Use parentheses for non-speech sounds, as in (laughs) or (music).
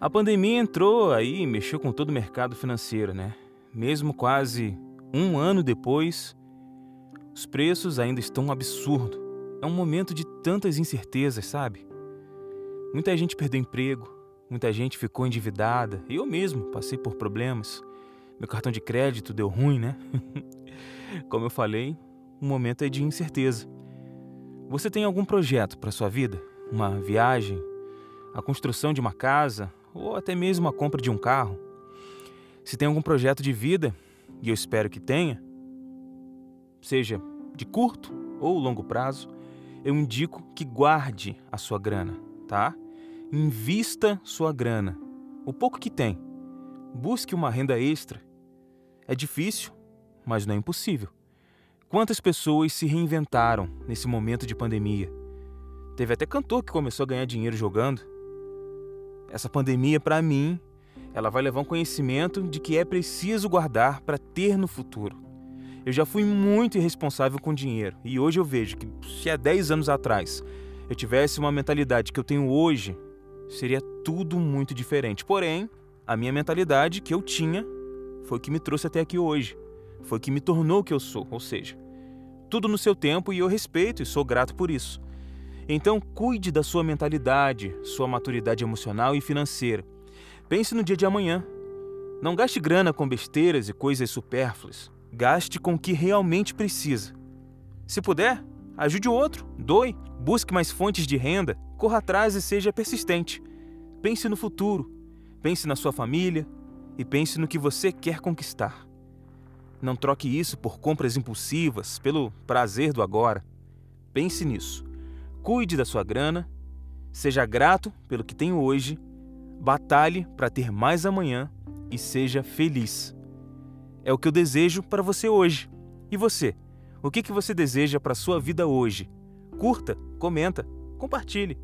A pandemia entrou aí e mexeu com todo o mercado financeiro, né? Mesmo quase um ano depois, os preços ainda estão um absurdo. É um momento de tantas incertezas, sabe? Muita gente perdeu emprego, muita gente ficou endividada. Eu mesmo passei por problemas. Meu cartão de crédito deu ruim, né? (laughs) Como eu falei, o momento é de incerteza. Você tem algum projeto para sua vida? Uma viagem, a construção de uma casa ou até mesmo a compra de um carro? Se tem algum projeto de vida, e eu espero que tenha, seja de curto ou longo prazo, eu indico que guarde a sua grana, tá? Invista sua grana, o pouco que tem. Busque uma renda extra. É difícil, mas não é impossível. Quantas pessoas se reinventaram nesse momento de pandemia? Teve até cantor que começou a ganhar dinheiro jogando. Essa pandemia, para mim, ela vai levar um conhecimento de que é preciso guardar para ter no futuro. Eu já fui muito irresponsável com dinheiro e hoje eu vejo que se há 10 anos atrás eu tivesse uma mentalidade que eu tenho hoje, seria tudo muito diferente. Porém, a minha mentalidade que eu tinha foi que me trouxe até aqui hoje. Foi que me tornou o que eu sou, ou seja, tudo no seu tempo e eu respeito e sou grato por isso. Então, cuide da sua mentalidade, sua maturidade emocional e financeira. Pense no dia de amanhã. Não gaste grana com besteiras e coisas supérfluas. Gaste com o que realmente precisa. Se puder, ajude o outro, doe, busque mais fontes de renda, corra atrás e seja persistente. Pense no futuro, pense na sua família e pense no que você quer conquistar. Não troque isso por compras impulsivas, pelo prazer do agora. Pense nisso. Cuide da sua grana, seja grato pelo que tem hoje, batalhe para ter mais amanhã e seja feliz. É o que eu desejo para você hoje. E você? O que, que você deseja para a sua vida hoje? Curta, comenta, compartilhe.